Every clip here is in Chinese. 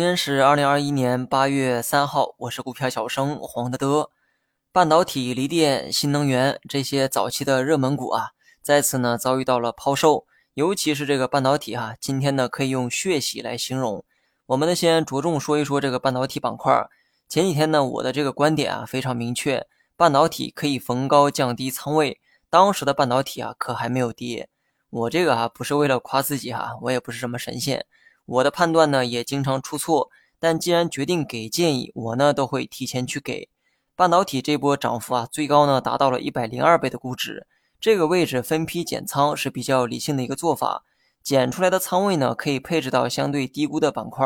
今天是二零二一年八月三号，我是股票小生黄德德。半导体、锂电、新能源这些早期的热门股啊，再次呢遭遇到了抛售，尤其是这个半导体哈，今天呢可以用血洗来形容。我们呢先着重说一说这个半导体板块。前几天呢我的这个观点啊非常明确，半导体可以逢高降低仓位。当时的半导体啊可还没有跌。我这个啊不是为了夸自己哈，我也不是什么神仙。我的判断呢也经常出错，但既然决定给建议，我呢都会提前去给。半导体这波涨幅啊，最高呢达到了一百零二倍的估值，这个位置分批减仓是比较理性的一个做法。减出来的仓位呢，可以配置到相对低估的板块。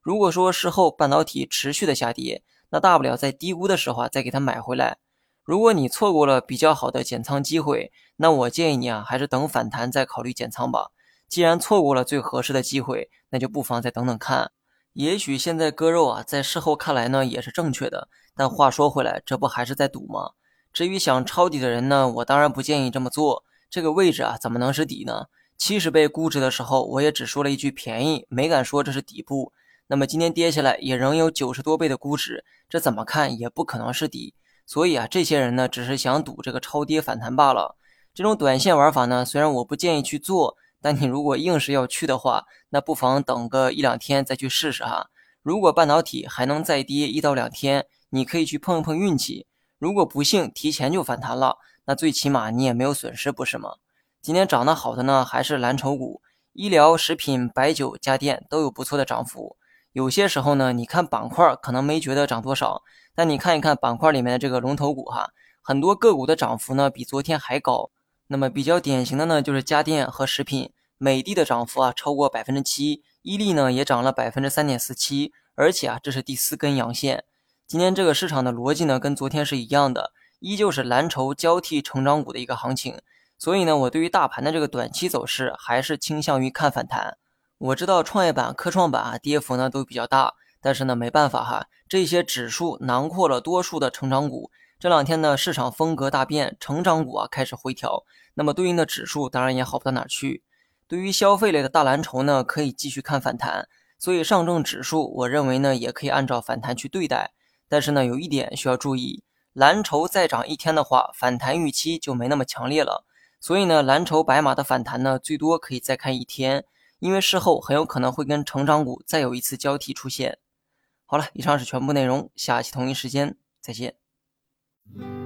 如果说事后半导体持续的下跌，那大不了在低估的时候啊再给它买回来。如果你错过了比较好的减仓机会，那我建议你啊还是等反弹再考虑减仓吧。既然错过了最合适的机会，那就不妨再等等看。也许现在割肉啊，在事后看来呢也是正确的。但话说回来，这不还是在赌吗？至于想抄底的人呢，我当然不建议这么做。这个位置啊，怎么能是底呢？七十倍估值的时候，我也只说了一句便宜，没敢说这是底部。那么今天跌下来，也仍有九十多倍的估值，这怎么看也不可能是底。所以啊，这些人呢，只是想赌这个超跌反弹罢了。这种短线玩法呢，虽然我不建议去做。但你如果硬是要去的话，那不妨等个一两天再去试试哈。如果半导体还能再跌一到两天，你可以去碰一碰运气。如果不幸提前就反弹了，那最起码你也没有损失，不是吗？今天涨得好的呢，还是蓝筹股，医疗、食品、白酒、家电都有不错的涨幅。有些时候呢，你看板块可能没觉得涨多少，但你看一看板块里面的这个龙头股哈，很多个股的涨幅呢比昨天还高。那么比较典型的呢，就是家电和食品，美的的涨幅啊超过百分之七，伊利呢也涨了百分之三点四七，而且啊这是第四根阳线。今天这个市场的逻辑呢跟昨天是一样的，依旧是蓝筹交替成长股的一个行情。所以呢，我对于大盘的这个短期走势还是倾向于看反弹。我知道创业板、科创板啊跌幅呢都比较大，但是呢没办法哈，这些指数囊括了多数的成长股。这两天呢，市场风格大变，成长股啊开始回调，那么对应的指数当然也好不到哪去。对于消费类的大蓝筹呢，可以继续看反弹，所以上证指数我认为呢也可以按照反弹去对待。但是呢，有一点需要注意，蓝筹再涨一天的话，反弹预期就没那么强烈了。所以呢，蓝筹白马的反弹呢，最多可以再看一天，因为事后很有可能会跟成长股再有一次交替出现。好了，以上是全部内容，下期同一时间再见。Mm-hmm.